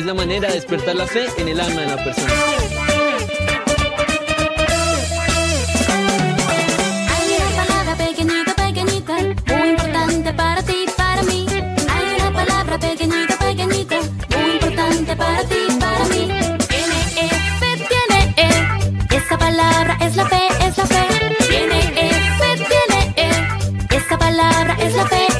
es la manera de despertar la fe en el alma de la persona. Hay una palabra pequeñita, pequeñita, muy importante para ti, para mí. Hay una palabra pequeñita, pequeñita, muy importante para ti, para mí. Tiene F, tiene E, esa palabra es la fe, es la fe. Tiene F, tiene E, esa palabra es la fe, es la fe.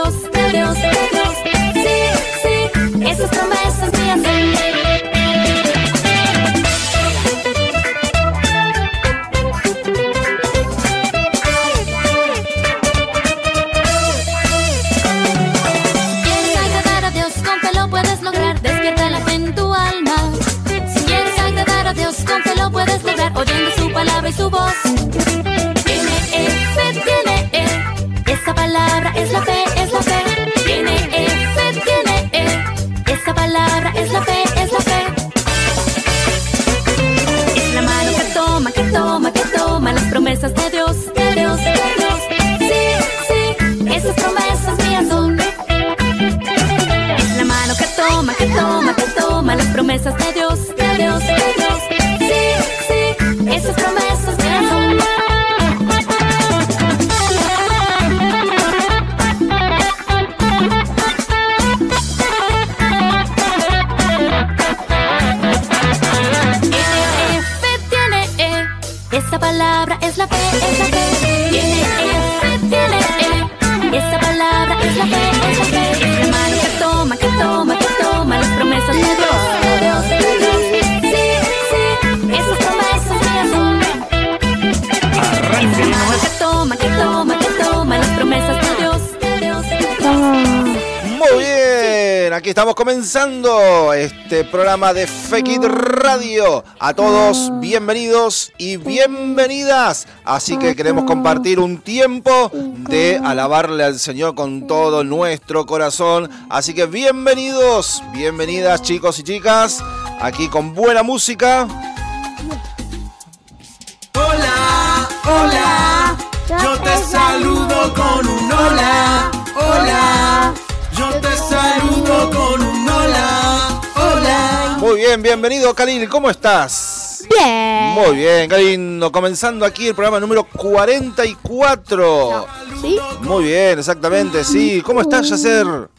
aquí estamos comenzando este programa de Fekit Radio. A todos, bienvenidos y bienvenidas. Así que queremos compartir un tiempo de alabarle al Señor con todo nuestro corazón. Así que bienvenidos, bienvenidas chicos y chicas. Aquí con buena música. Hola, hola, yo te saludo con un hola, hola, bien, bienvenido Kalin, ¿cómo estás? Bien. Muy bien, Kalin, comenzando aquí el programa número 44. ¿Sí? Muy bien, exactamente, sí. ¿Cómo estás, Yacer?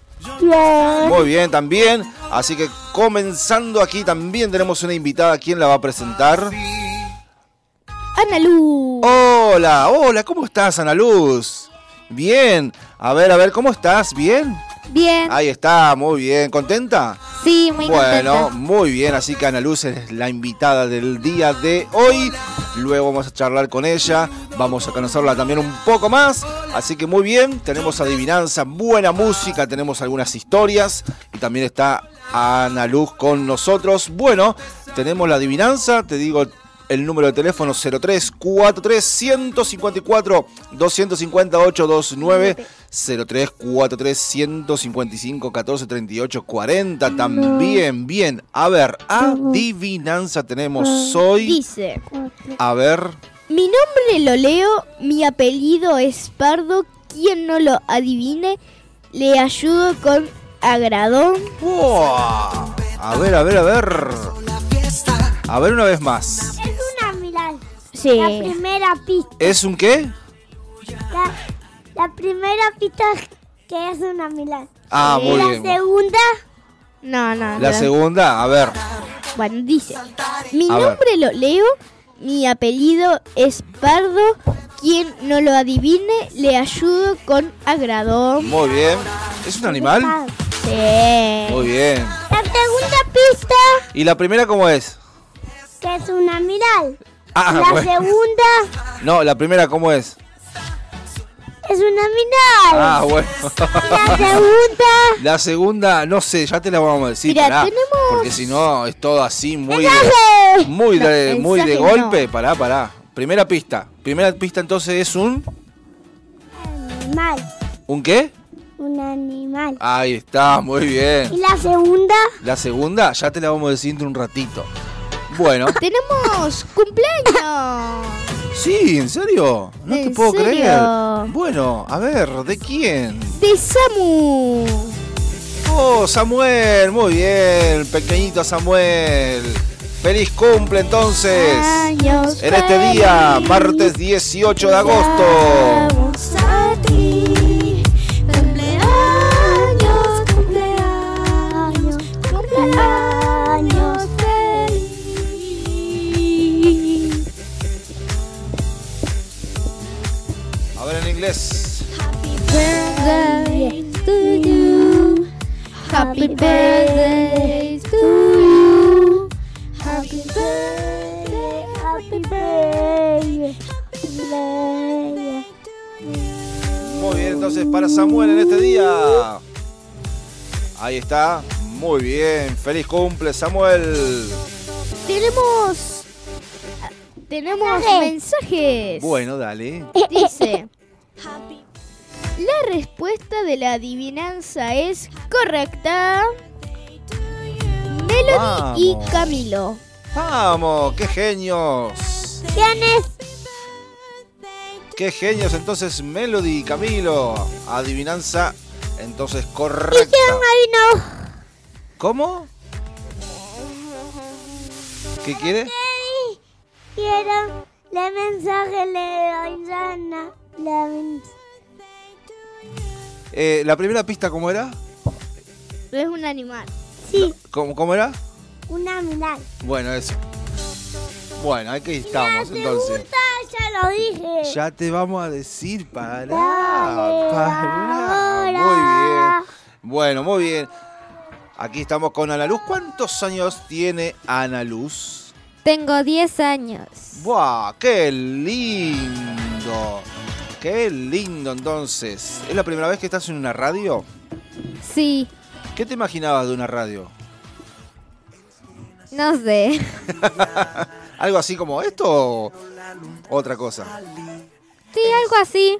Bien. Muy bien, también. Así que comenzando aquí también tenemos una invitada. ¿Quién la va a presentar? Ana Lu. Hola, hola, ¿cómo estás, Ana Luz? Bien. A ver, a ver, ¿cómo estás? ¿Bien? Bien. Ahí está, muy bien. ¿Contenta? Sí, muy Bueno, contenta. muy bien, así que Ana Luz es la invitada del día de hoy. Luego vamos a charlar con ella, vamos a conocerla también un poco más. Así que muy bien, tenemos adivinanza, buena música, tenemos algunas historias y también está Ana Luz con nosotros. Bueno, tenemos la adivinanza, te digo el número de teléfono 0343 154 258 29 0343 155 14 38 40 también bien a ver adivinanza tenemos hoy Dice, a ver mi nombre lo leo, mi apellido es Pardo, quien no lo adivine, le ayudo con agrado. ¡Wow! a ver a ver a ver a ver una vez más Es una miral. Sí. La primera pista. es un qué La, la primera pista es que es una miral. ah y muy la bien segunda, No, no. la no. segunda a ver Bueno, dice, mi A ver. nombre lo leo, mi apellido es Pardo, quien no lo adivine, le ayudo con agrado. muy bien es un animal Sí. muy bien la segunda pista y la primera cómo es que es una miral. ah la bueno. segunda no la primera cómo es es una miral. ah bueno La segunda La segunda, no sé, ya te la vamos a decir, Mira, pará, tenemos- porque si no es todo así muy de, muy de, muy de mensaje no. golpe, pará, pará. Primera pista, primera pista entonces es un animal. ¿un qué? un animal. Ahí está, muy Y bien. la segunda, La segunda ya te la vamos a decir de un ratito. Bueno, Tenemos cumpleaños. Sí, ¿en serio? No te ¿En puedo serio? creer. Bueno, a ver, ¿de quién? De Samu. Oh, Samuel, muy bien, pequeñito Samuel. Feliz cumple entonces. Años En este día, martes 18 de agosto. Happy birthday to you. Happy birthday, happy birthday. Muy bien, entonces para Samuel en este día. Ahí está. Muy bien. Feliz cumple, Samuel. Tenemos tenemos Mensaje. mensajes. Bueno, dale. Dice La respuesta de la adivinanza es correcta. Melody y. Camilo. Vamos, qué genios. ¿Quién es? Qué genios entonces Melody y Camilo. Adivinanza entonces correcta. Ay, no. ¿Cómo? ¿Qué quiere? Quiero le mensaje le doy sana. La men- Eh, la primera pista, ¿cómo era? Es un animal. Sí, ¿Cómo, cómo era? un animal. Bueno, eso. Bueno, aquí estamos La entonces. ya lo dije. Ya te vamos a decir, Dale, para. ahora. Muy bien. Bueno, muy bien. Aquí estamos con Ana Luz. ¿Cuántos años tiene Ana Luz? Tengo 10 años. ¡Buah! ¡Qué lindo! ¡Qué lindo entonces! ¿Es la primera vez que estás en una radio? Sí, ¿Qué te imaginabas de una radio? no sé. ¿Algo así como esto o otra cosa? Sí, algo así.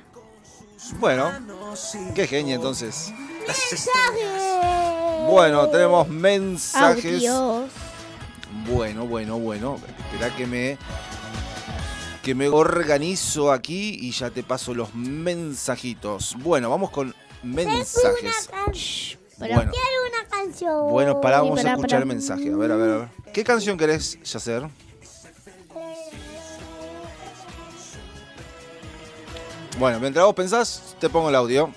Bueno, qué genia entonces. Mensaje. Bueno, tenemos mensajes. Audios. Bueno, bueno, bueno. Espera que me que me organizo aquí y ya te paso los mensajitos. Bueno, vamos con mensajes. Shh, pará. Bueno, Quiero una canción. bueno, pará, Sí, vamos a escuchar el mensaje. A ver, a ver, a ver. ¿Qué canción querés, Yacer? Bueno, mientras vos pensás, te pongo el audio.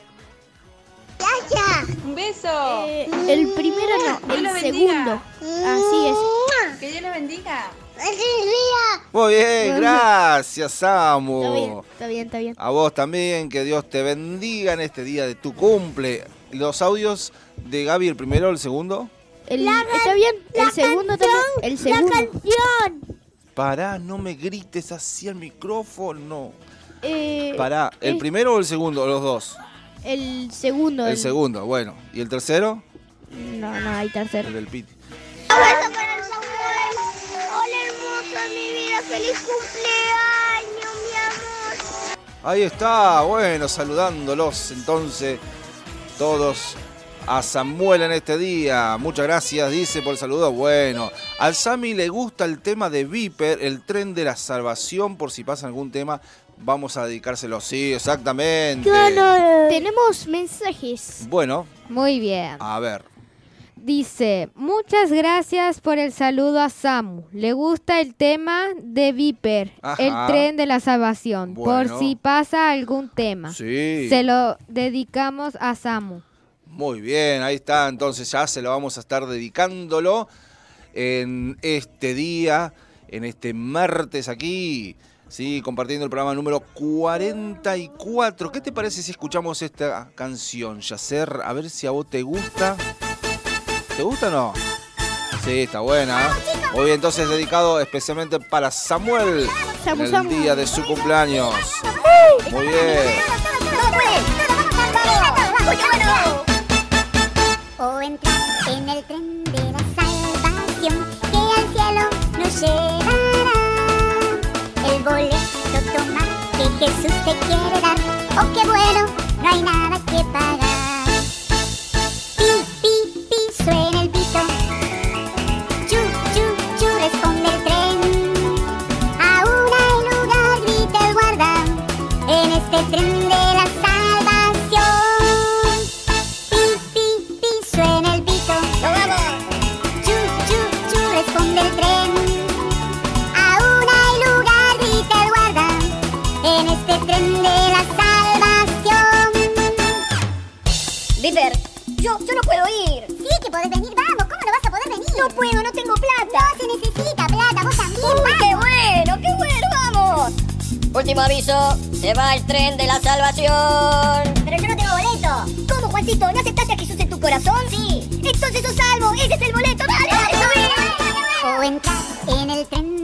Un beso. Eh, el primero no, el segundo. Así es. Que Dios los bendiga. Muy bien, gracias, Está Samu. bien, está bien, está bien. A vos también, que Dios te bendiga en este día de tu cumple. Los audios de Gaby, el primero, el segundo. El, está bien, el segundo también. El La segundo. canción. Pará, no me grites así al micrófono. Eh, Pará, ¿el eh, primero o el segundo? O los dos. El segundo. El segundo, bueno. ¿Y el tercero? No, no, hay tercero. El del Piti. Hola feliz cumpleaños, mi amor. Ahí está, bueno, saludándolos entonces todos a Samuel en este día. Muchas gracias, dice por el saludo. Bueno, al Sami le gusta el tema de Viper, el tren de la salvación, por si pasa algún tema, vamos a dedicárselo. Sí, exactamente. Tenemos mensajes. Bueno, Muy bien. a ver. Dice, muchas gracias por el saludo a Samu. Le gusta el tema de Viper, Ajá. el tren de la salvación. Bueno. Por si pasa algún tema. Sí. Se lo dedicamos a Samu. Muy bien, ahí está. Entonces ya se lo vamos a estar dedicándolo en este día, en este martes aquí. Sí, compartiendo el programa número 44. ¿Qué te parece si escuchamos esta canción, Yacer? A ver si a vos te gusta. ¿Te gusta o no? Sí, está buena. Muy bien, entonces dedicado especialmente para Samuel Samu, en el día de su cumpleaños. Muy bien. O entrar en el tren de la salvación que al cielo nos llevará. El boleto toma que Jesús te quiere dar. Oh, qué bueno, no hay nada que pagar. no tengo plata. No, se necesita plata, vos también. Uy, qué bueno, qué bueno, vamos. Último aviso, se va el tren de la salvación. Pero yo no tengo boleto. ¿Cómo, Juancito? ¿No aceptaste a Jesús en tu corazón? Sí. Entonces sos salvo, ese es el boleto. ¡Dale, dale, dale! O entrar en el tren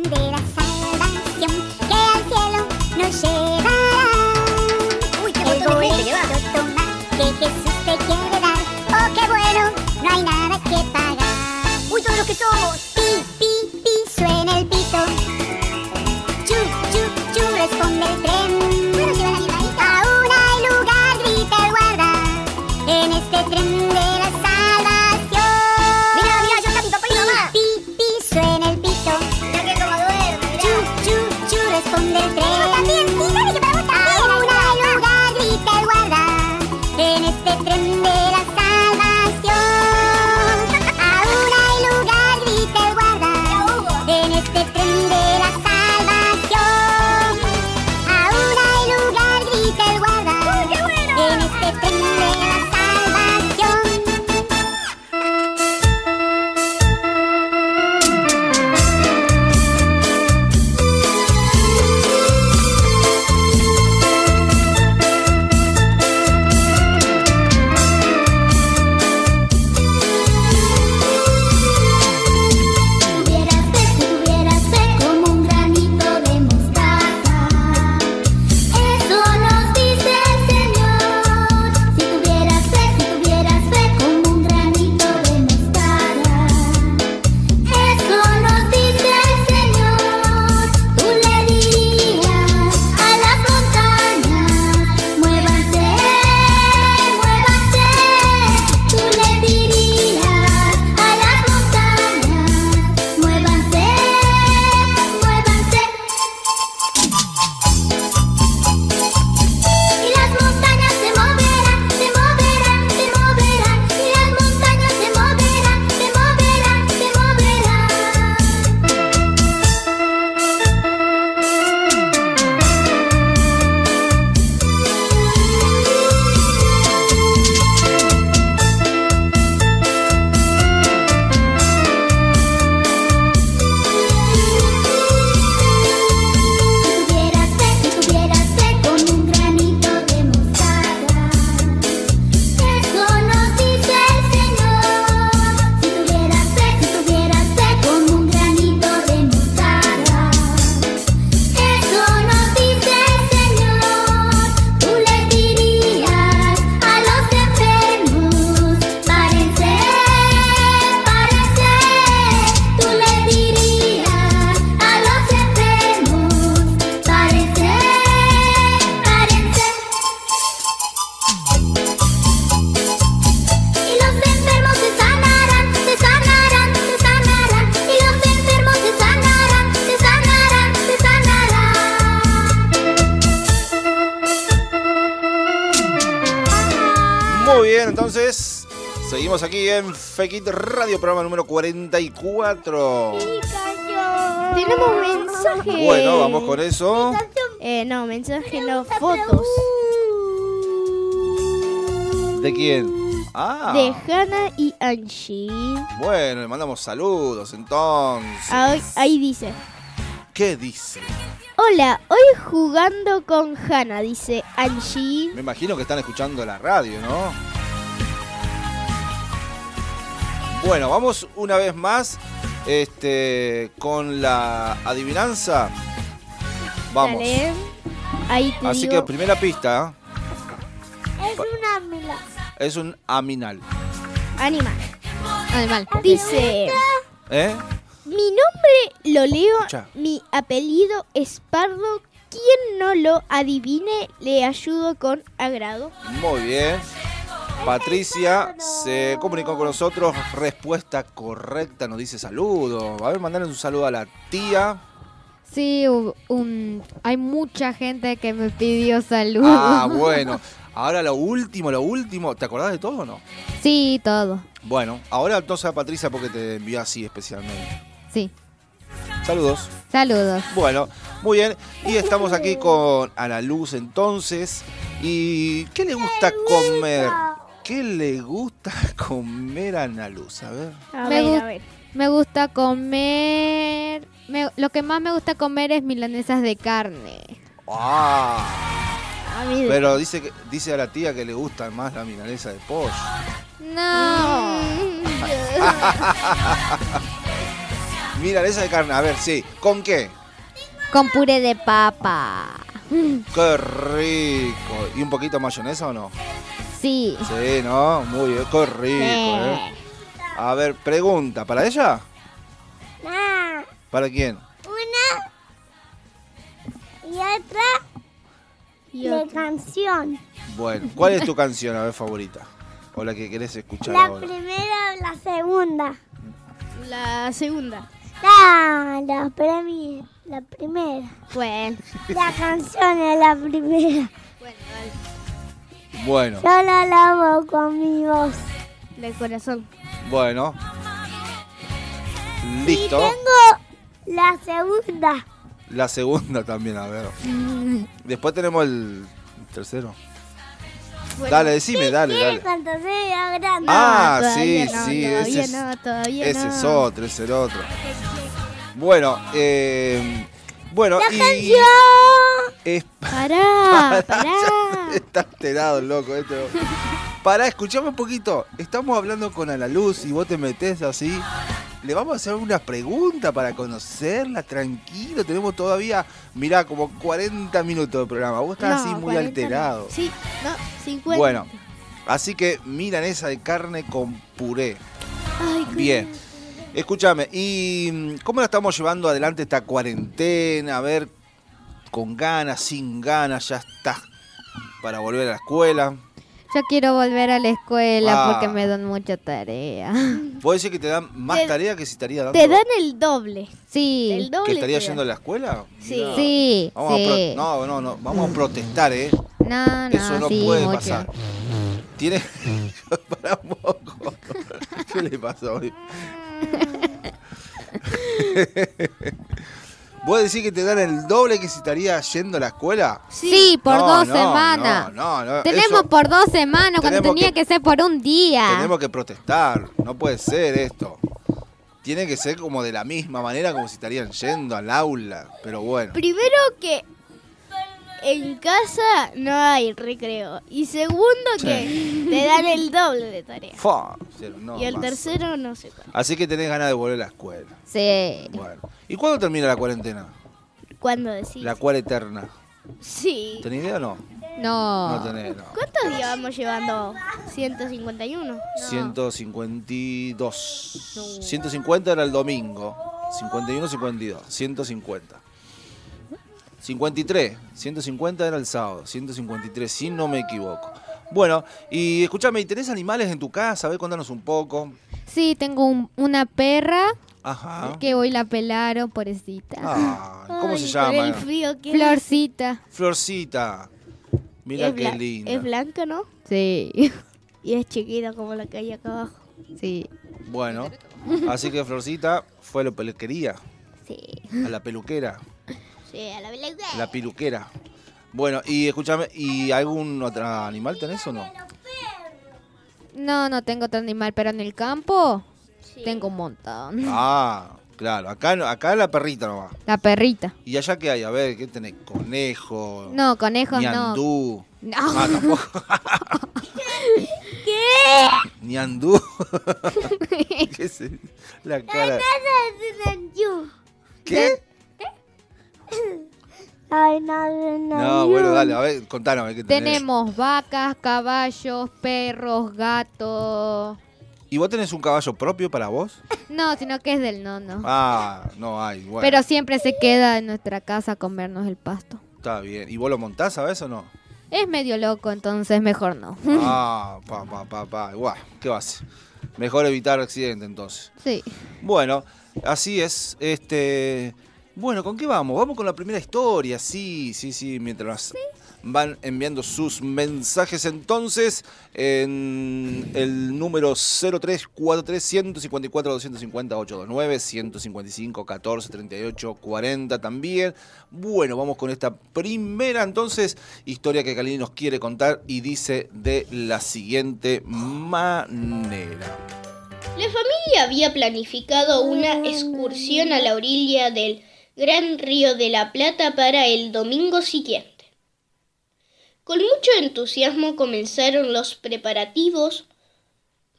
Radio, programa número 44. Tenemos mensaje. Bueno, vamos con eso. Eh, no, mensaje no, fotos. ¿De quién? Ah, De Hannah y Angie. bueno, le mandamos saludos entonces. Ahí, ahí dice. ¿Qué dice? Hola, hoy jugando con Hannah, dice Angie. Me imagino que están escuchando la radio, ¿no? Bueno, vamos una vez más este, con la adivinanza. Vamos. Dale. Ahí te Así digo. que primera pista Es una mila. es un aminal. Animal. Animal. Dice, ¿Eh? mi nombre lo leo, Escucha. mi apellido es Pardo. Quien no lo adivine, le ayudo con agrado. Muy bien. Patricia se comunicó con nosotros. Respuesta correcta, nos dice saludo. A ver, mandarle un saludo a la tía. Sí, hay mucha gente que me pidió salud. Ah, bueno. Ahora lo último, lo último. ¿Te acordás de todo o no? Sí, todo. Bueno, ahora entonces a Patricia porque te envió así especialmente. Sí. Saludos. Saludos. Bueno, muy bien. Y estamos aquí con Ana Luz entonces. ¿Y qué le gusta comer? ¿Qué le gusta comer a Ana Luz? A ver. A Me ver, gu- a ver. Me gusta comer... me- lo que más me gusta comer es milanesas de carne. Ah, A mí de- pero dice que dice a la tía que le gusta más la milanesa de pollo. No. Milanesa de carne, a ver, sí. ¿Con qué? Con puré de papa. Qué rico. ¿Y un poquito de mayonesa o no? Sí. Sí, ¿no? Muy bien, qué rico, ¿eh? A ver, pregunta, ¿para ella? ¿Para quién? una y otra y de otra. canción. Bueno, ¿cuál es tu canción, a ver, favorita? O la que querés escuchar La ahora. primera o la segunda. La segunda. Ah, la, la primera. Bueno, La canción es la primera. Bueno, dale. Yo la lavo con mi voz. De corazón. bueno. Y Listo. tengo la segunda. La segunda también, a ver. Después tenemos el tercero. Bueno, Dale, decime, dale, ¿Quiere dale. cuando sea grande? Ah, todavía sí, no, sí, todavía ese es, no, todavía ese no. es otro, ese es el otro. Bueno, eh, bueno, La y canción. es Pará, pará. Está alterado el loco esto. Pará, escuchame un poquito. Estamos hablando con Ana Luz y vos te metés así. Le vamos a hacer una pregunta para conocerla, tranquilo. Tenemos todavía, mirá, como 40 minutos de programa. Vos estás No, así muy 40 alterado. Sí, no, 50. Bueno, así que milanesa de carne con puré. Ay, qué Bien. Escúchame, ¿y mm, cómo la estamos llevando adelante esta cuarentena? A ver, con ganas, sin ganas, ya estás para volver a la escuela. Yo quiero volver a la escuela Ah. porque me dan mucha tarea. ¿Puedo decir que te dan más Te- tarea que si estaría dando? Te dan el doble. Sí. El doble. ¿Que estaría yendo a la escuela? Sí. Mirá. Sí, Vamos a no, no, no, vamos a protestar, ¿eh? No, no, Eso no sí, puede mucho. pasar. Tiene. Para un poco. ¿Qué le pasó hoy? ¿Vos decís que te dan el doble que si estaría yendo a la escuela? Sí, por No, dos no, semanas. No, no, no. Tenemos eso por dos semanas cuando tenía que- que... ser por un día. Tenemos que protestar. No puede ser esto. Tiene que ser como de la misma manera como si estarían yendo al aula. Pero bueno. Primero que en casa no hay recreo. Y segundo que te dan el doble de tarea. Cero, no, y el más. tercero no sé cuándo. Así que tenés ganas de volver a la escuela. Sí. Bueno. ¿Y cuándo termina la cuarentena? ¿Cuándo decís? La cual eterna. Sí. ¿Tenés idea o no? No. No tenés, no. ¿Cuántos días vamos llevando? 151. 152. 150 era el domingo. 51, 52. 150. 53. 150 era el sábado. 153, si no me equivoco. Bueno, y escúchame, ¿y tenés animales en tu casa? A ver, contanos un poco. Sí, tengo un- una perra Ajá. que hoy la pelaron, pobrecita. Ah, ¿Cómo se Ay, llama? Con el frío que Florcita. Florcita. Mira es qué linda. Es blanca, ¿no? Sí. Y es chiquita como la que hay acá abajo. Sí. Bueno, así que Florcita fue a la peluquería, Sí. a la peluquera, Sí, a la blanca. la peluquera. Bueno, y escúchame, ¿y algún otro animal tenés o no? No, no tengo otro animal, pero en el campo tengo un montón. Ah, claro, acá, no- acá la perrita nomás. La perrita. ¿Y allá qué hay? A ver, ¿qué tenés? Conejo, No, conejos no. ñandú. No. Ah, tampoco. ¿Qué? Ñandú. ¿Qué es? La cara. ¿Qué? Ay, no, no. No, bueno, dale, a ver, contanos, a qué tenés. Tenemos vacas, caballos, perros, gatos. ¿Y vos tenés un caballo propio para vos? No, sino que es del nono. Ah, no hay, bueno. Pero siempre se queda en nuestra casa a comernos el pasto. Está bien. ¿Y vos lo montás, sabes o no? Es medio loco, entonces mejor no. Ah, pa, pa, pa, pa. Guau, ¿qué vas? Mejor evitar accidente entonces. Sí. Bueno, así es. Este. Bueno, ¿con qué vamos? Vamos con la primera historia. Sí, sí, sí. Mientras van enviando sus mensajes entonces en el número 0343 154 250 829 155 14 38 40 también. Bueno, vamos con esta primera entonces historia que Kalini nos quiere contar y dice de la siguiente manera. La familia había planificado una excursión a la orilla del Gran Río de la Plata para el domingo siguiente. Con mucho entusiasmo comenzaron los preparativos.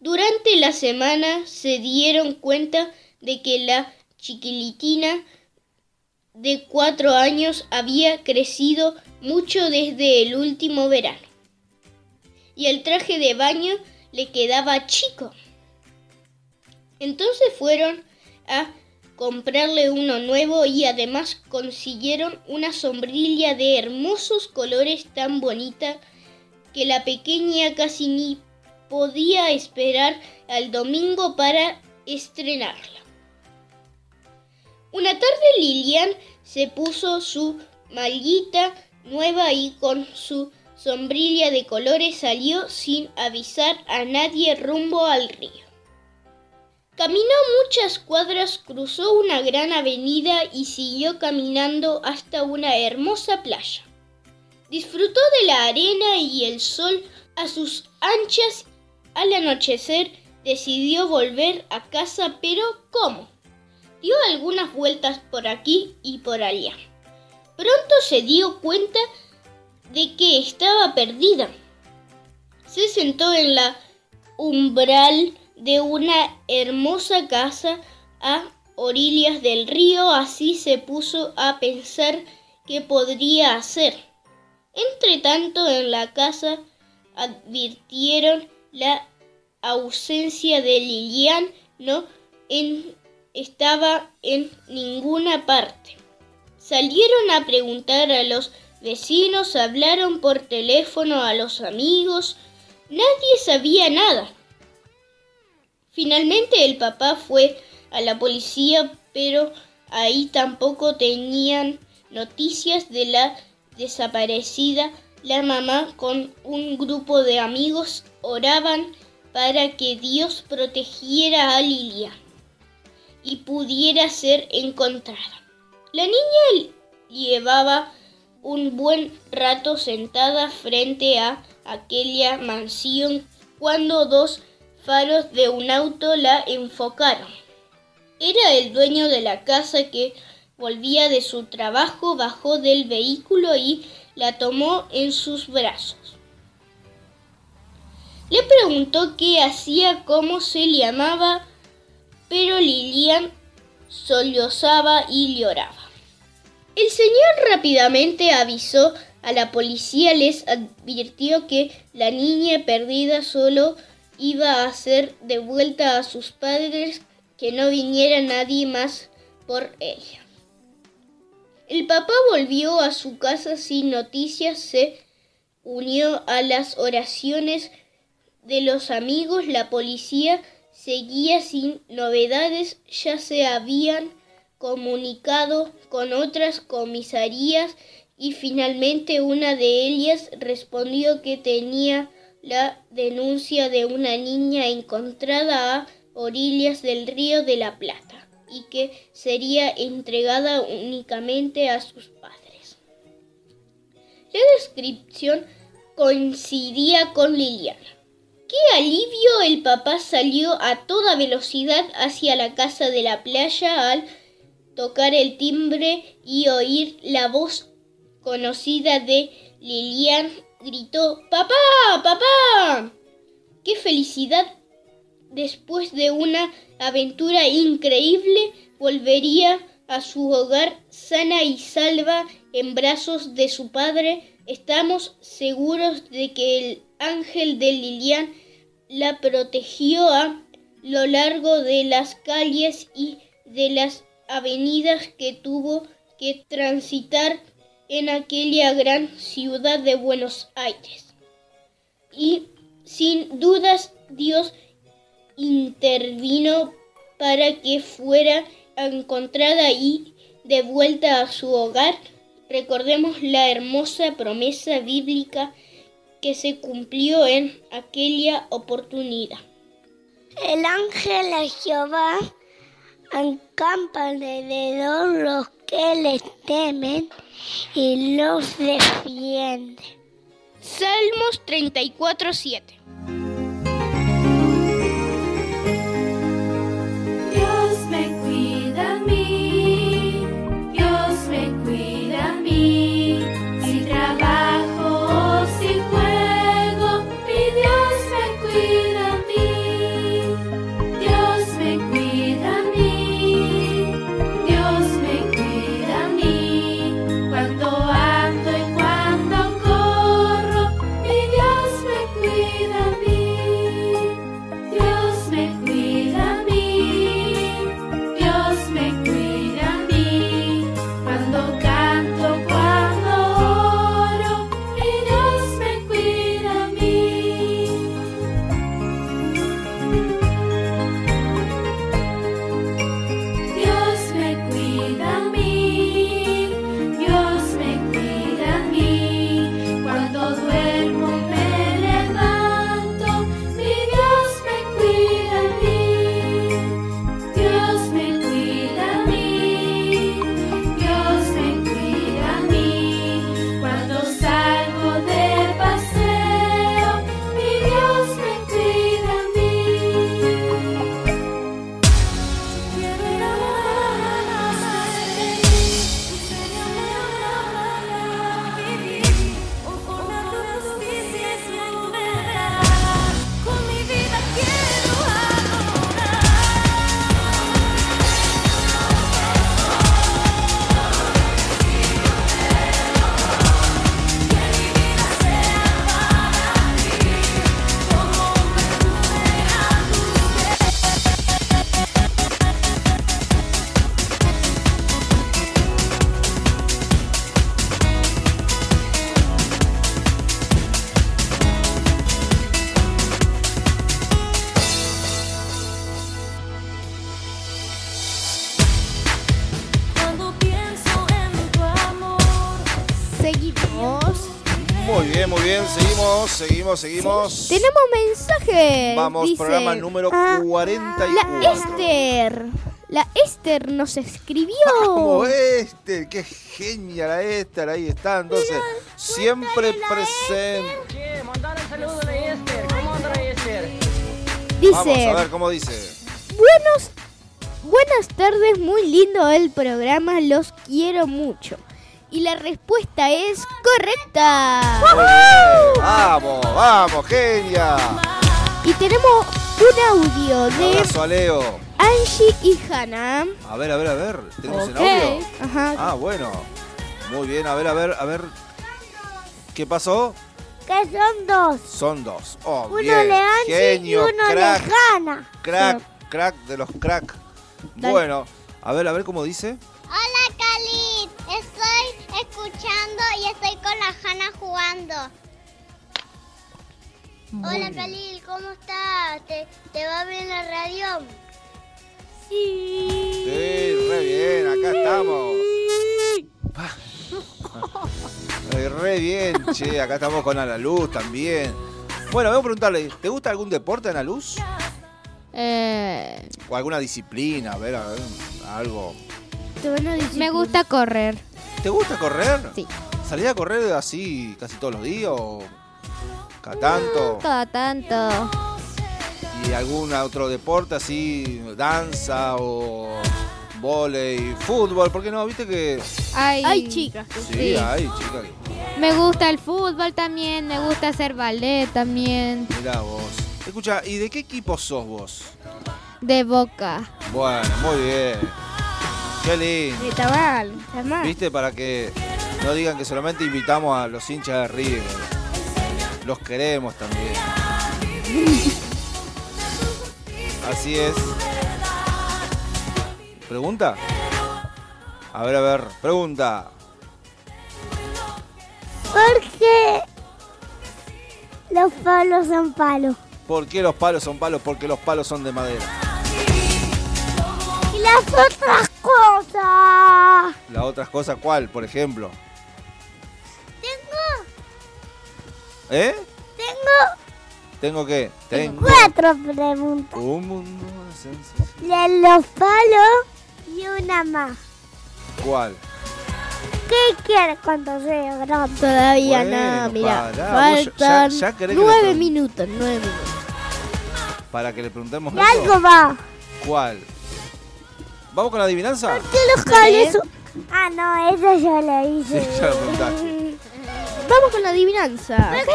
Durante la semana se dieron cuenta de que la chiquilitina de cuatro años había crecido mucho desde el último verano. Y el traje de baño le quedaba chico. Entonces fueron a comprarle uno nuevo y además consiguieron una sombrilla de hermosos colores tan bonita que la pequeña casi ni podía esperar al domingo para estrenarla. Una tarde Lilian se puso su mallita nueva y con su sombrilla de colores salió sin avisar a nadie rumbo al río. Caminó muchas cuadras, cruzó una gran avenida y siguió caminando hasta una hermosa playa. Disfrutó de la arena y el sol a sus anchas. Al anochecer decidió volver a casa, pero ¿cómo? Dio algunas vueltas por aquí y por allá. Pronto se dio cuenta de que estaba perdida. Se sentó en la umbral de una hermosa casa a orillas del río, así se puso a pensar qué podría hacer. Entre tanto, en la casa advirtieron la ausencia de Lilian, no estaba en ninguna parte. Salieron a preguntar a los vecinos, hablaron por teléfono a los amigos, nadie sabía nada. Finalmente el papá fue a la policía, pero ahí tampoco tenían noticias de la desaparecida. La mamá con un grupo de amigos oraban para que Dios protegiera a Lilia y pudiera ser encontrada. La niña llevaba un buen rato sentada frente a aquella mansión cuando dos faros de un auto la enfocaron. Era el dueño de la casa que volvía de su trabajo, bajó del vehículo y la tomó en sus brazos. Le preguntó qué hacía, cómo se llamaba, pero Lilian sollozaba y lloraba. El señor rápidamente avisó a la policía, les advirtió que la niña perdida solo iba a ser devuelta a sus padres, que no viniera nadie más por ella. El papá volvió a su casa sin noticias, se unió a las oraciones de los amigos, la policía seguía sin novedades, ya se habían comunicado con otras comisarías y finalmente una de ellas respondió que tenía la denuncia de una niña encontrada a orillas del río de la Plata y que sería entregada únicamente a sus padres. La descripción coincidía con Liliana. ¡Qué alivio! El papá salió a toda velocidad hacia la casa de la playa al tocar el timbre y oír la voz conocida de Lilian. Gritó ¡Papá! ¡Papá! ¡Qué felicidad! Después de una aventura increíble, volvería a su hogar sana y salva en brazos de su padre. Estamos seguros de que el ángel de Lilian la protegió a lo largo de las calles y de las avenidas que tuvo que transitar en aquella gran ciudad de Buenos Aires. Y sin dudas Dios intervino para que fuera encontrada y de vuelta a su hogar. Recordemos la hermosa promesa bíblica que se cumplió en aquella oportunidad. El ángel de Jehová acampa alrededor los que le temen y los defiende. Salmos 34, 7. Bien, muy bien. Seguimos, seguimos, seguimos. Tenemos mensaje. Vamos, dice, programa número La 44. Esther. La Esther nos escribió. Como Esther, qué genia la Esther, ahí está. Entonces, siempre presente. Dice, Vamos a ver cómo dice. buenos, buenas tardes, muy lindo el programa, los quiero mucho. Y la respuesta es correcta. Vamos, vamos, genia. Y tenemos un audio de Abrazo a Leo. Angie y Hannah. A ver, a ver, a ver. ¿Tenemos Ok. el audio? Ajá. Ah, bueno. Muy bien, a ver, a ver, a ver. ¿Qué pasó? Que son dos. Son dos. Oh, Uno bien. le Angie Genio, y uno crack, le Hanna. crack, crack de los crack. Dale. Bueno, a ver, a ver cómo dice. Hola, Khalid. Estoy escuchando y estoy con la Hanna jugando. Hola, Khalid. ¿Cómo estás? ¿Te, te va bien la radio? Sí. Sí, re bien, acá estamos. Re bien, che, acá estamos con Ana Luz también. Bueno, vamos a preguntarle, ¿te gusta algún deporte, Ana Luz? Eh, ¿O alguna disciplina? A ver, a ver, algo. Me gusta correr. ¿Te gusta correr? Sí. ¿Salís a correr así casi todos los días o cada tanto? Cada tanto. ¿Y algún otro deporte así, danza o volei, fútbol? ¿Por qué no? ¿Viste que...? Hay, Hay chicas. Sí, hay, chicas. Me gusta el fútbol también, me gusta hacer ballet también. Mirá vos. Escucha, ¿y de qué equipo sos vos? De boca. Bueno, muy bien. Qué lindo. Está mal, está mal. ¿Viste? Para que no digan que solamente invitamos a los hinchas de River. Los queremos también. Así es. ¿Pregunta? A ver, a ver, pregunta. Porque los palos son palos. ¿Por qué los palos son palos? Porque los palos son de madera. Y las otras cosas. Las otras cosas, ¿cuál? Por ejemplo. Tengo, ¿Eh? tengo ¿Tengo qué? Tengo cuatro preguntas. un mundo de. De los palos y una más. ¿Cuál? ¿Qué quieres cuando sea grande? Todavía Bueno, no, mira. Faltan ya- ya nueve pregun- minutos, nueve minutos. Para que le preguntemos Y algo va. ¿Cuál? ¿Vamos con la adivinanza? ¿Qué los cables son? Ah, no, eso yo lo Sí, hice. ya lo. Vamos con la adivinanza. ¿Por qué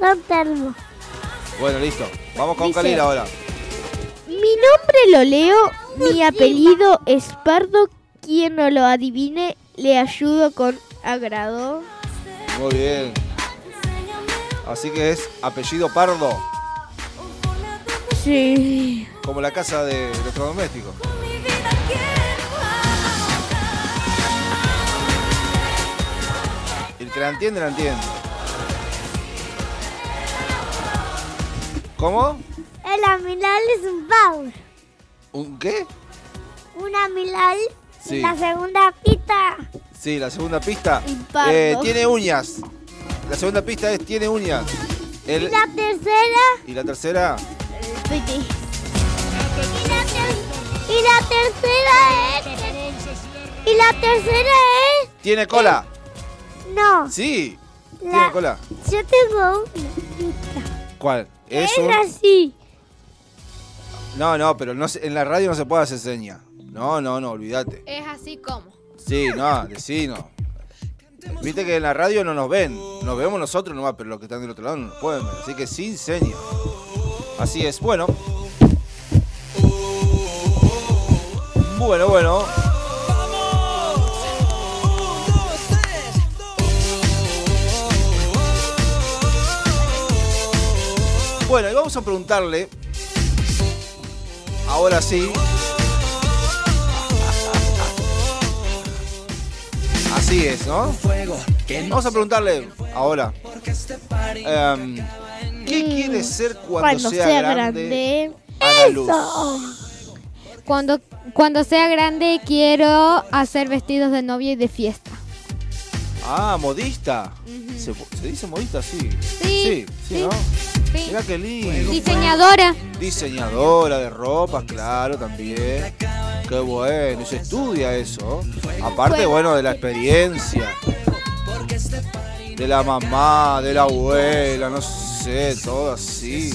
los termos son? Bueno, listo. Vamos con Dice- Khalil ahora. Mi nombre lo leo, mi apellido es Pardo. Quien no lo adivine, le ayudo con agrado. Muy bien. Así que es apellido Pardo, Sí. como la casa de electrodomésticos. El que la entiende, la entiende. ¿Cómo? El amiral es un power. ¿Un qué? Un. Sí. Y la segunda pista. Sí, la segunda pista. eh, tiene uñas. La segunda pista es tiene uñas. El- Y la tercera. y la tercera, Y la, ter- y la tercera es. Y la tercera es. tiene cola. No. Sí, La- tiene cola. Yo tengo una. ¿Cuál? Es Es un... así. No, no, pero no se- en la radio no se puede hacer seña. No, no, no, olvídate. Es así como. Sí, no, decí no. Viste que en la radio no nos ven. Nos vemos nosotros nomás, pero los que están del otro lado no nos pueden ver. Así que sin seña. Así es. Bueno. Bueno, bueno. Bueno, y vamos a preguntarle. Ahora sí. Así es, ¿no? Vamos a preguntarle ahora. em, ¿Qué quiere ser cuando, Cuando sea, sea grande? grande. Luz? Cuando, cuando sea grande quiero hacer vestidos de novia y de fiesta. Ah, modista. ¿Se, se dice modista? Sí. Sí, Sí, sí. ¿no? Sí. Mira qué lindo. Diseñadora. Diseñadora de ropas, claro, también. Qué bueno, y se estudia eso. Aparte, bueno, de la experiencia. De la mamá, de la abuela, no sé, todo así.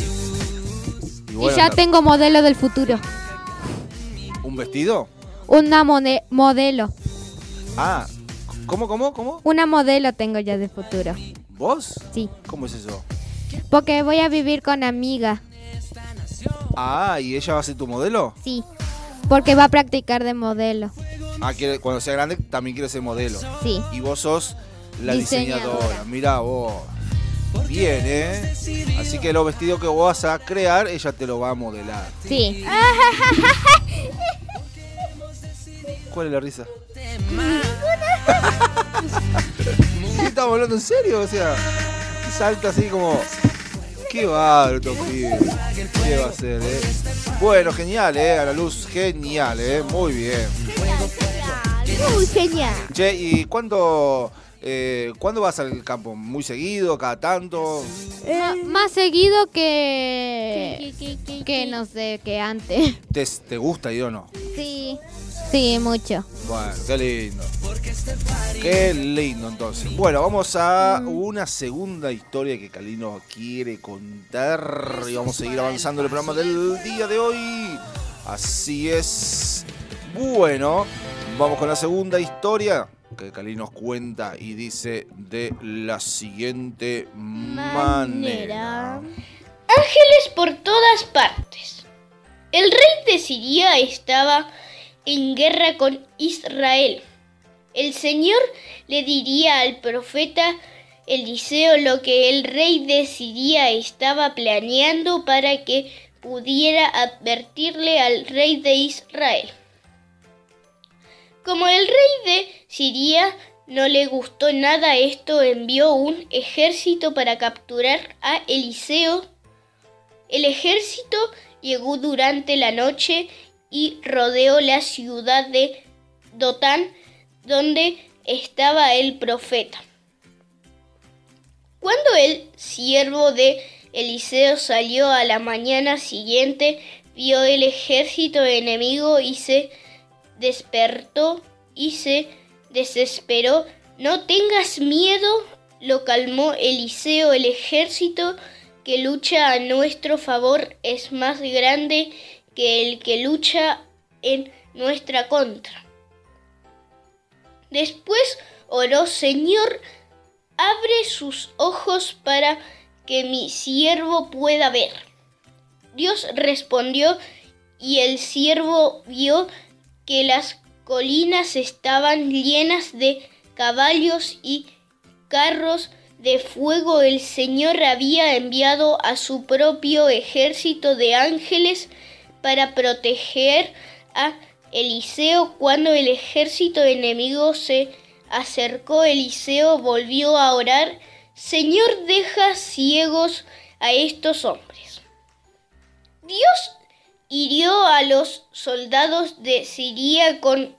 Y bueno, y ya tengo modelo del futuro. ¿Un vestido? Una modelo. Ah, ¿cómo, cómo, cómo? Una modelo tengo ya del futuro. ¿Vos? Sí. ¿Cómo es eso? Porque voy a vivir con amiga. Ah, ¿y ella va a ser tu modelo? Sí. Porque va a practicar de modelo. Ah, quiere- cuando sea grande también quiere ser modelo. Sí. Y vos sos la Diseñadora. diseñadora. Mira vos. Bien, ¿eh? Así que los vestidos que vos vas a crear, ella te lo va a modelar. Sí. ¿Cuál es la risa? ¿Qué estamos hablando en serio? O sea, salta así como. Qué bárbaro, pibe. ¿Qué va a ser, eh? Bueno, genial, eh. A la luz, genial, eh. Muy bien. Muy genial. Che, ¿y cuándo, eh, cuándo vas al campo? ¿Muy seguido? ¿Cada tanto? Ma- más seguido que... Que no sé, que antes. ¿Te, te gusta ir o no? Sí. Sí, mucho. Bueno, qué lindo. Qué lindo entonces. Bueno, vamos a una segunda historia que Calino quiere contar. Y vamos a seguir avanzando en el programa del día de hoy. Así es. Bueno, vamos con la segunda historia que Cali nos cuenta y dice de la siguiente manera. Ángeles por todas partes. El rey de Siria estaba en guerra con Israel. El Señor le diría al profeta Eliseo lo que el rey de Siria estaba planeando para que pudiera advertirle al rey de Israel. Como el rey de Siria no le gustó nada esto, envió un ejército para capturar a Eliseo. El ejército llegó durante la noche y rodeó la ciudad de Dotán, donde estaba el profeta. Cuando el siervo de Eliseo salió a la mañana siguiente, vio el ejército enemigo y se despertó y se desesperó. No tengas miedo, lo calmó Eliseo, el ejército que lucha a nuestro favor es más grande que el que lucha en nuestra contra. Después oró, Señor, abre sus ojos para que mi siervo pueda ver. Dios respondió y el siervo vio que las colinas estaban llenas de caballos y carros de fuego. El Señor había enviado a su propio ejército de ángeles para proteger a Eliseo. Cuando el ejército enemigo se acercó, Eliseo volvió a orar, Señor, deja ciegos a estos hombres. Dios hirió a los soldados de Siria con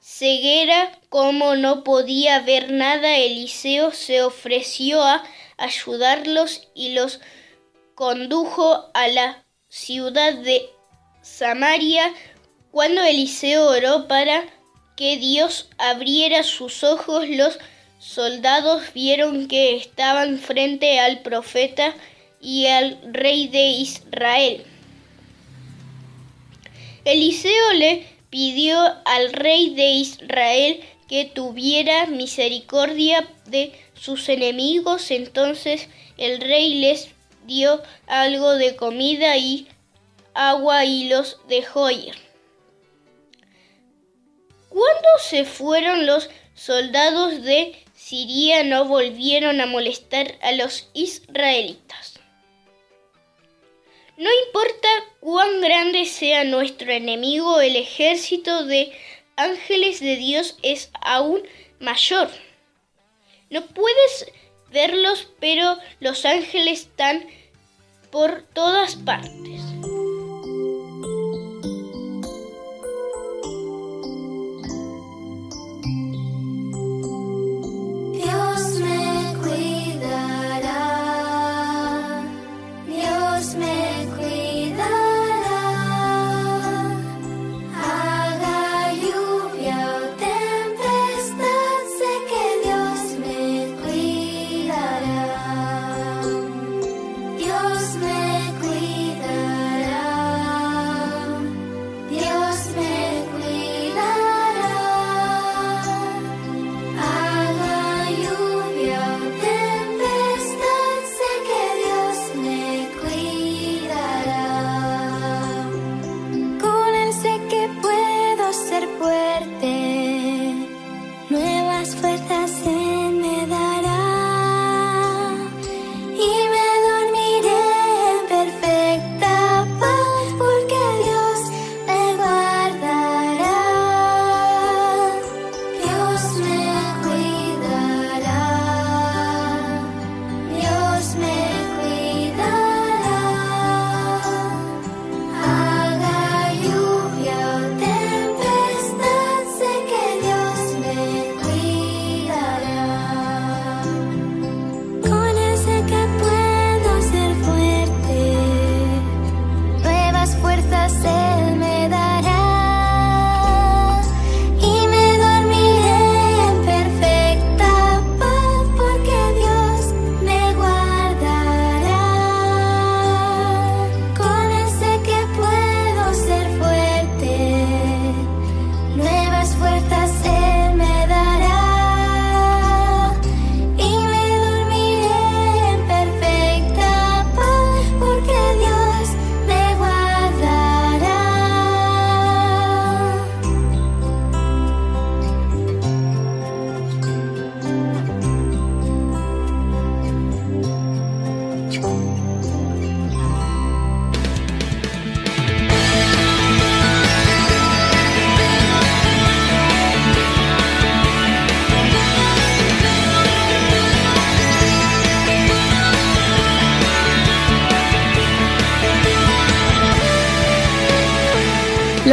ceguera, como no podía ver nada, Eliseo se ofreció a ayudarlos y los condujo a la ciudad de Samaria. Cuando Eliseo oró para que Dios abriera sus ojos, los soldados vieron que estaban frente al profeta y al rey de Israel. Eliseo le pidió al rey de Israel que tuviera misericordia de sus enemigos. Entonces el rey les dio algo de comida y agua y los dejó ir. Cuando se fueron los soldados de Siria no volvieron a molestar a los israelitas. No importa cuán grande sea nuestro enemigo, el ejército de ángeles de Dios es aún mayor. No puedes verlos, pero los ángeles están por todas partes.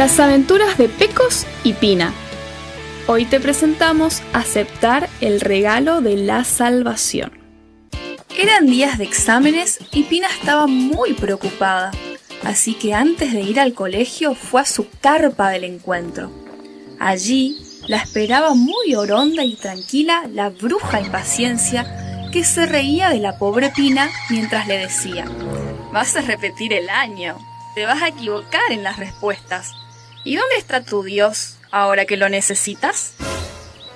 Las aventuras de Pecos y Pina. Hoy te presentamos Aceptar el regalo de la salvación. Eran días de exámenes y Pina estaba muy preocupada, así que antes de ir al colegio fue a su carpa del encuentro. Allí la esperaba muy oronda y tranquila la bruja impaciencia que se reía de la pobre Pina mientras le decía, vas a repetir el año, te vas a equivocar en las respuestas. ¿Y dónde está tu Dios ahora que lo necesitas?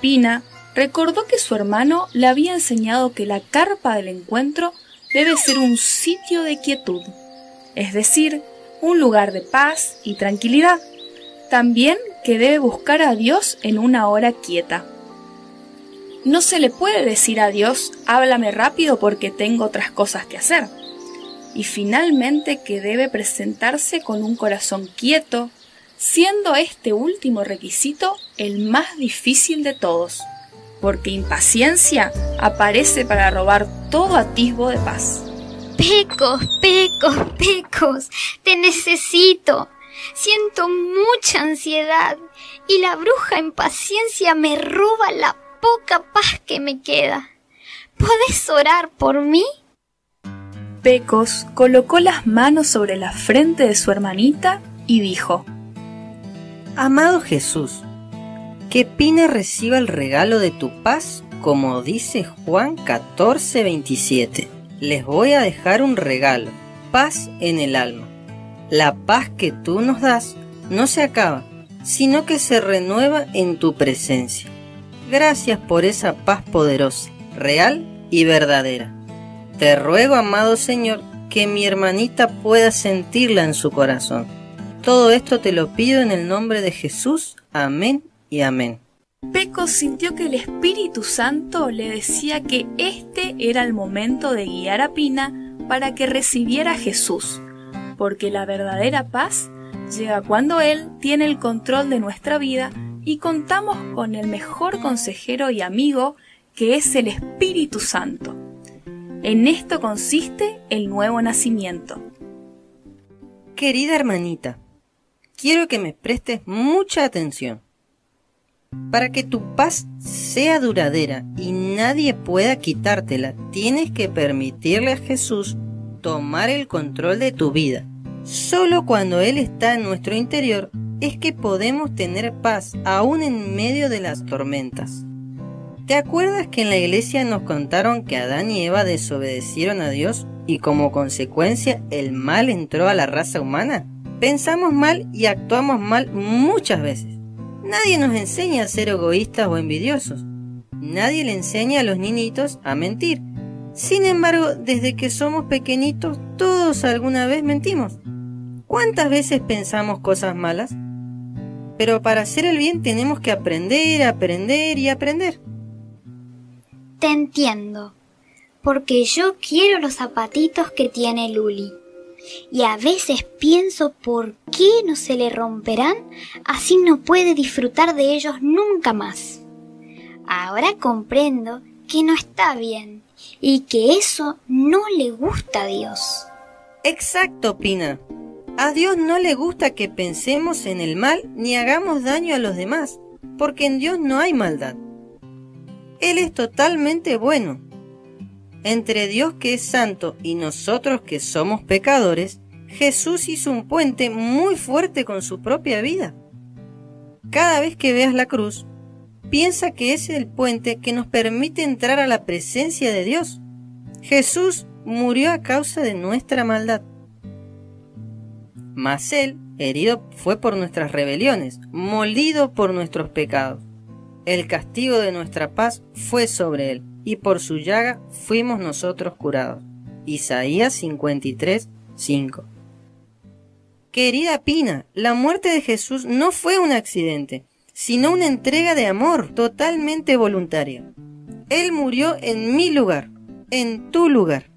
Pina recordó que su hermano le había enseñado que la carpa del encuentro debe ser un sitio de quietud, es decir, un lugar de paz y tranquilidad. También que debe buscar a Dios en una hora quieta. No se le puede decir a Dios, háblame rápido porque tengo otras cosas que hacer. Y finalmente que debe presentarse con un corazón quieto, siendo este último requisito el más difícil de todos, porque impaciencia aparece para robar todo atisbo de paz. Pecos, pecos, pecos, te necesito. Siento mucha ansiedad y la bruja impaciencia me roba la poca paz que me queda. ¿Puedes orar por mí? Pecos colocó las manos sobre la frente de su hermanita y dijo, Amado Jesús, que Pina reciba el regalo de tu paz, como dice Juan 14, 27. Les voy a dejar un regalo, paz en el alma. La paz que tú nos das no se acaba, sino que se renueva en tu presencia. Gracias por esa paz poderosa, real y verdadera. Te ruego, amado Señor, que mi hermanita pueda sentirla en su corazón todo esto te lo pido en el nombre de Jesús. Amén y amén. Peco sintió que el Espíritu Santo le decía que este era el momento de guiar a Pina para que recibiera a Jesús, porque la verdadera paz llega cuando Él tiene el control de nuestra vida y contamos con el mejor consejero y amigo que es el Espíritu Santo. En esto consiste el nuevo nacimiento. Querida hermanita, quiero que me prestes mucha atención. Para que tu paz sea duradera y nadie pueda quitártela, tienes que permitirle a Jesús tomar el control de tu vida. Solo cuando Él está en nuestro interior es que podemos tener paz aún en medio de las tormentas. ¿Te acuerdas que en la iglesia nos contaron que Adán y Eva desobedecieron a Dios y como consecuencia el mal entró a la raza humana? Pensamos mal y actuamos mal muchas veces. Nadie nos enseña a ser egoístas o envidiosos. Nadie le enseña a los niñitos a mentir. Sin embargo, desde que somos pequeñitos, todos alguna vez mentimos. ¿Cuántas veces pensamos cosas malas? Pero para hacer el bien tenemos que aprender, aprender y aprender. Te entiendo, porque yo quiero los zapatitos que tiene Luli y a veces pienso por qué no se le romperán, así no puede disfrutar de ellos nunca más. Ahora comprendo que no está bien y que eso no le gusta a Dios. Exacto, Pina. A Dios no le gusta que pensemos en el mal ni hagamos daño a los demás, porque en Dios no hay maldad. Él es totalmente bueno entre Dios que es santo y nosotros que somos pecadores, Jesús hizo un puente muy fuerte con su propia vida. Cada vez que veas la cruz, piensa que es el puente que nos permite entrar a la presencia de Dios. Jesús murió a causa de nuestra maldad. Mas Él, herido fue por nuestras rebeliones, molido por nuestros pecados. El castigo de nuestra paz fue sobre Él y por su llaga fuimos nosotros curados. Isaías 53, 5. Querida Pina, la muerte de Jesús no fue un accidente, sino una entrega de amor totalmente voluntaria. Él murió en mi lugar, en tu lugar.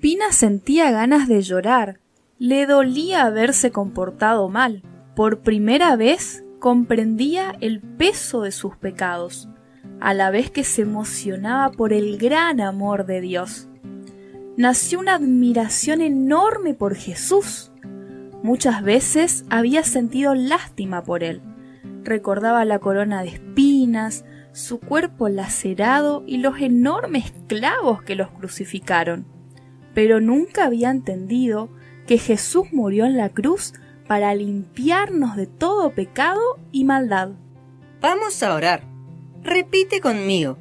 Pina sentía ganas de llorar. Le dolía haberse comportado mal. Por primera vez comprendía el peso de sus pecados a la vez que se emocionaba por el gran amor de Dios. Nació una admiración enorme por Jesús. Muchas veces había sentido lástima por él. Recordaba la corona de espinas, su cuerpo lacerado y los enormes clavos que los crucificaron. Pero nunca había entendido que Jesús murió en la cruz para limpiarnos de todo pecado y maldad. Vamos a orar. Repite conmigo.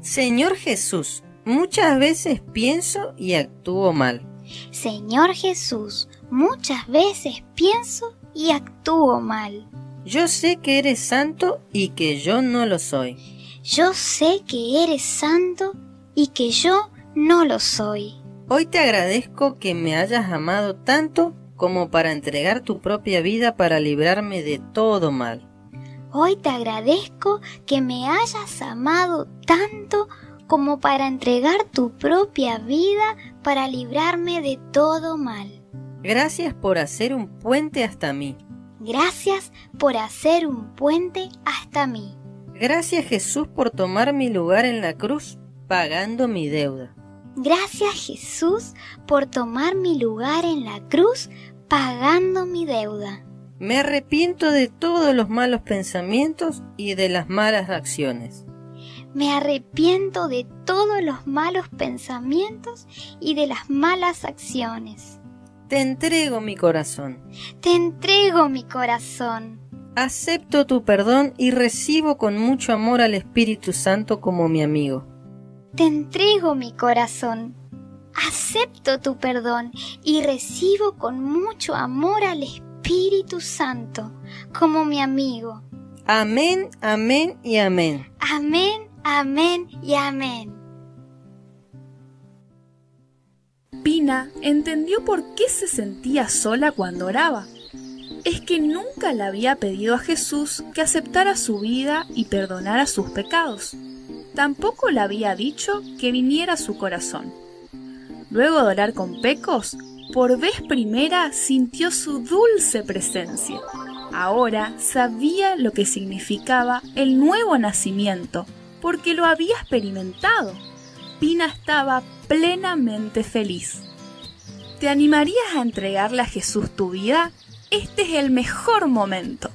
Señor Jesús, muchas veces pienso y actúo mal. Señor Jesús, muchas veces pienso y actúo mal. Yo sé que eres santo y que yo no lo soy. Yo sé que eres santo y que yo no lo soy. Hoy te agradezco que me hayas amado tanto como para entregar tu propia vida para librarme de todo mal. Hoy te agradezco que me hayas amado tanto como para entregar tu propia vida para librarme de todo mal. Gracias por hacer un puente hasta mí. Gracias por hacer un puente hasta mí. Gracias Jesús por tomar mi lugar en la cruz pagando mi deuda. Gracias Jesús por tomar mi lugar en la cruz pagando mi deuda. Me arrepiento de todos los malos pensamientos y de las malas acciones. Me arrepiento de todos los malos pensamientos y de las malas acciones. Te entrego mi corazón. Te entrego mi corazón. Acepto tu perdón y recibo con mucho amor al Espíritu Santo como mi amigo. Te entrego mi corazón. Acepto tu perdón y recibo con mucho amor al Espíritu Santo como mi amigo. Amén, amén y amén. Amén, amén y amén. Pina entendió por qué se sentía sola cuando oraba. Es que nunca le había pedido a Jesús que aceptara su vida y perdonara sus pecados. Tampoco le había dicho que viniera a su corazón. Luego de orar con Pecos, por vez primera sintió su dulce presencia. Ahora sabía lo que significaba el nuevo nacimiento, porque lo había experimentado. Pina estaba plenamente feliz. ¿Te animarías a entregarle a Jesús tu vida? Este es el mejor momento.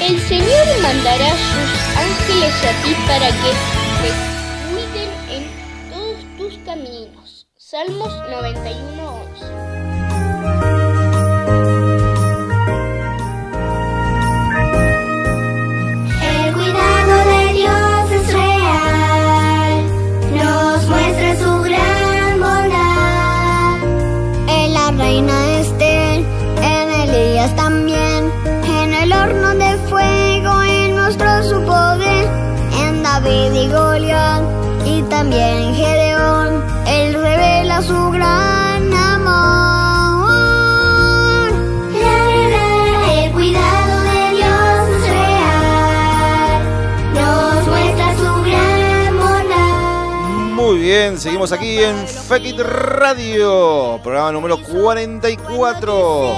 El Señor mandará sus ángeles a ti para que Salmos 91:11. Seguimos aquí en Fekit Radio, programa número 44.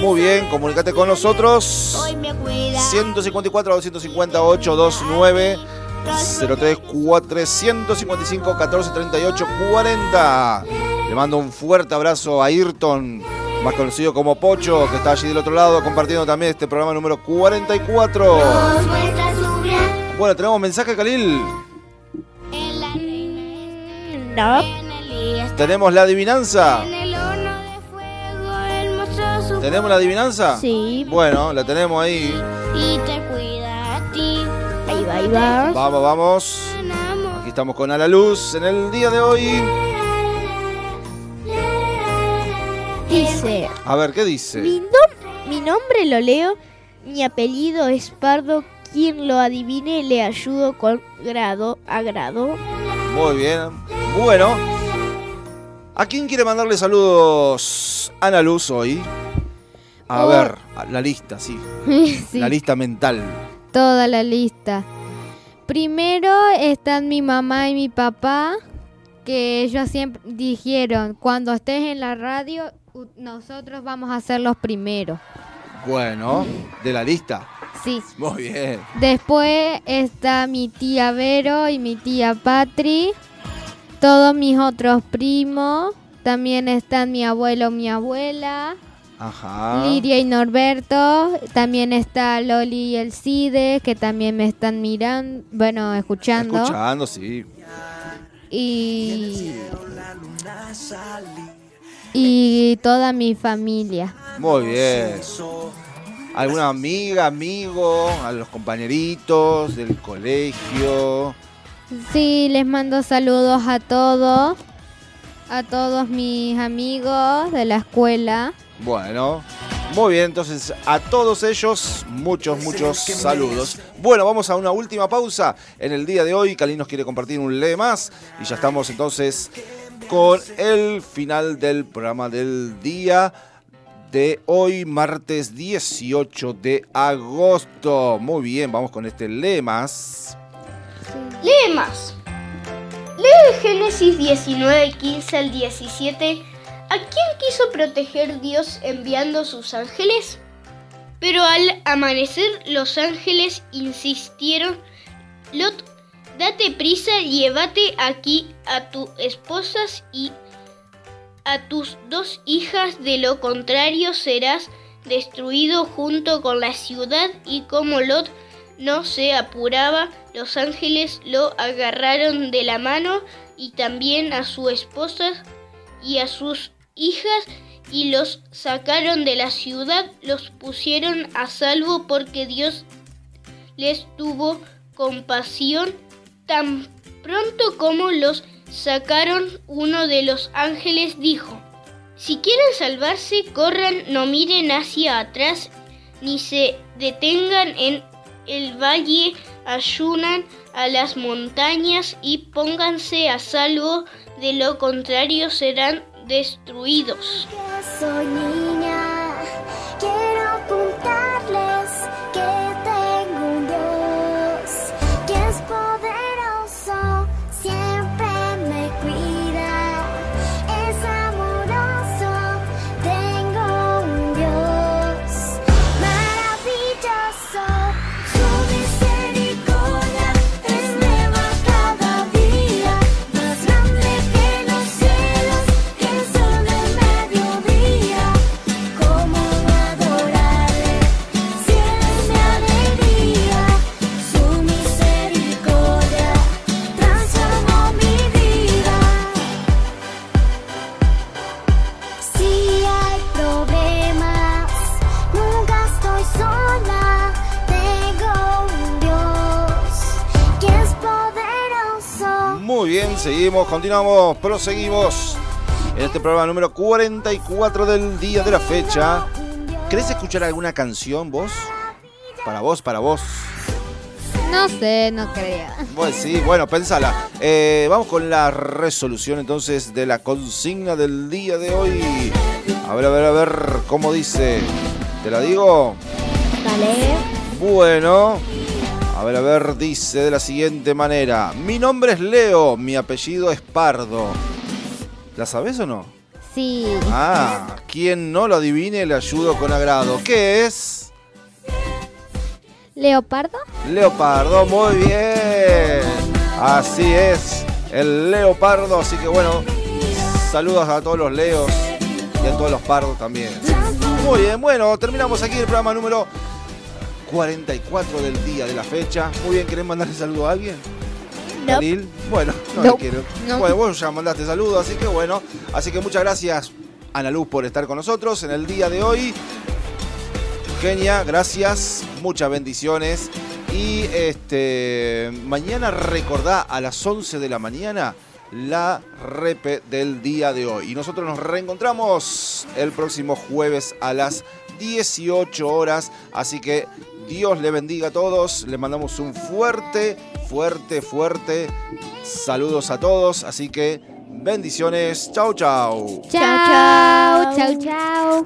Muy bien, comunícate con nosotros. 154 258 29 03 455 14 38 40. Le mando un fuerte abrazo a Ayrton, más conocido como Pocho, que está allí del otro lado compartiendo también este programa número 44. Nos muestra su gran Bueno, tenemos mensaje, Khalil. No. Tenemos la adivinanza. ¿Tenemos la adivinanza? Sí. Bueno, la tenemos ahí. y te cuida a ti. Ahí va, ahí va. Vamos, vamos. Aquí estamos con A la Luz en el día de hoy. Dice, A ver, ¿qué mi, dice? nom- mi nombre lo leo, mi apellido es Pardo, quien lo adivine le ayudo con grado a grado. Muy bien. Bueno. ¿A quién quiere mandarle saludos Ana Luz hoy? A Oh. ver, la lista, sí. Sí, La lista mental. toda la lista. Primero están mi mamá y mi papá, que ellos siempre dijeron, cuando estés en la radio, nosotros vamos a ser los primeros. Bueno, de la lista. Sí. Muy bien. Después está mi tía Vero y mi tía Patri. todos mis otros primos. También están mi abuelo, mi abuela, Ajá. Liria y Norberto. También está Loli y el Cide, que también me están mirando, bueno, escuchando. Escuchando, sí. Y, y toda mi familia. Muy bien. ¿Alguna amiga, amigo, a los compañeritos del colegio? Sí, les mando saludos a todos, a todos mis amigos de la escuela. Bueno, muy bien, entonces a todos ellos muchos, muchos saludos. Bueno, vamos a una última pausa en el día de hoy. Cali nos quiere compartir un lee más y ya estamos entonces con el final del programa del día de hoy, martes 18 de agosto. Muy bien, vamos con este lee más. Lee más. Lee Génesis 19, 15 al 17. ¿A quién quiso proteger Dios enviando sus ángeles? Pero al amanecer los ángeles insistieron, Lot, date prisa, llévate aquí a tus esposas y a tus dos hijas, de lo contrario serás destruido junto con la ciudad y como Lot no se apuraba, los ángeles lo agarraron de la mano y también a su esposa y a sus hijas y los sacaron de la ciudad, los pusieron a salvo porque Dios les tuvo compasión. Tan pronto como los sacaron, uno de los ángeles dijo, si quieren salvarse, corran, no miren hacia atrás, ni se detengan en el valle, ayunan a las montañas y pónganse a salvo, de lo contrario serán destruidos. Quiero que seguimos, continuamos, proseguimos en este programa número 44 del día de la fecha. ¿Querés escuchar alguna canción vos? Para vos, para vos. No sé, no creo. Pues sí, bueno, pensala. Eh, vamos con la resolución entonces de la consigna del día de hoy. A ver, a ver, a ver, ¿cómo dice? ¿Te la digo? Vale. Bueno, a ver, a ver, dice de la siguiente manera. Mi nombre es Leo, mi apellido es Pardo. ¿La sabes o no? Sí. Ah, quien no lo adivine le ayudo con agrado. ¿Qué es? ¿Leopardo? Leopardo, muy bien. Así es, el leopardo. Así que bueno, saludos a todos los leos y a todos los pardos también. Muy bien, bueno, terminamos aquí el programa número 44 del día de la fecha. Muy bien, ¿querés mandarle saludo a alguien? No. Daniel? Bueno, no, No. le quiero. No. Bueno, vos ya mandaste saludos, así que bueno. Así que muchas gracias, Ana Luz, por estar con nosotros en el día de hoy. Genia, gracias, muchas bendiciones. Y este mañana recordá a las 11 de la mañana la repe del día de hoy. Y nosotros nos reencontramos el próximo jueves a las 18 horas. Así que Dios le bendiga a todos. Le mandamos un fuerte, fuerte, fuerte saludos a todos. Así que bendiciones. Chau, chau. Chao, chao, chao.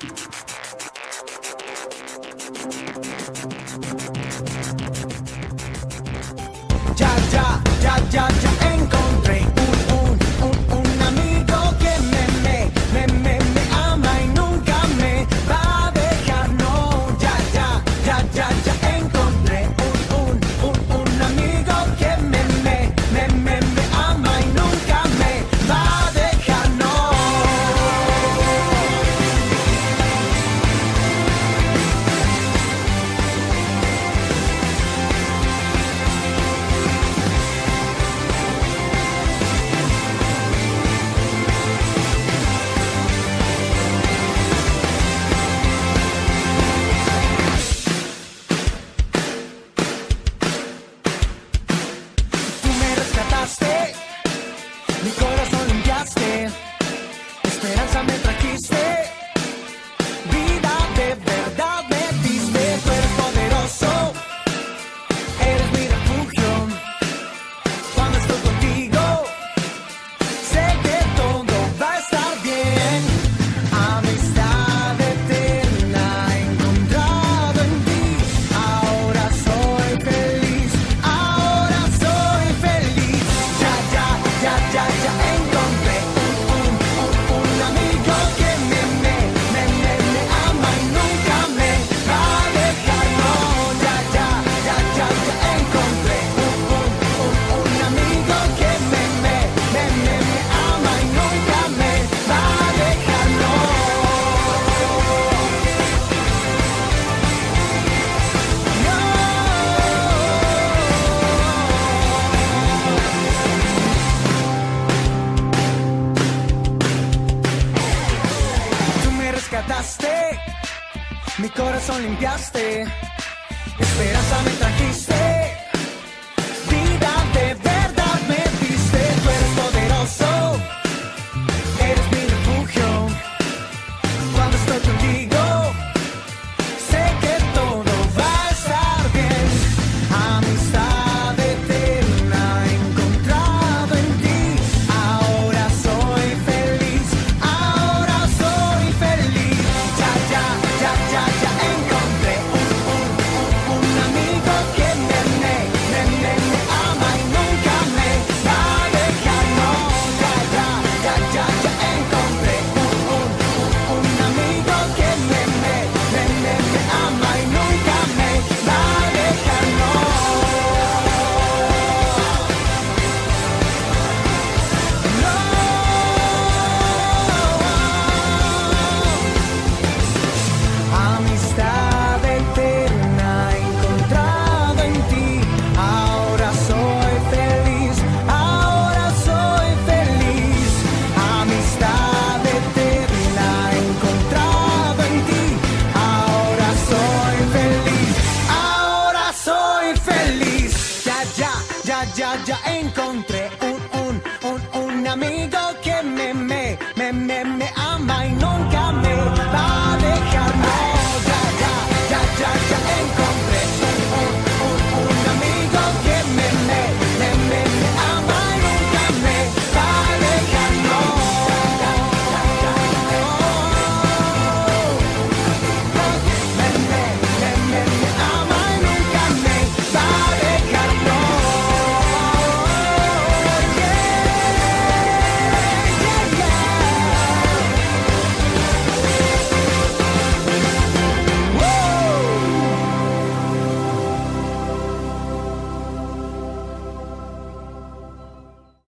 Ya, ya, ya, ya, ya encontré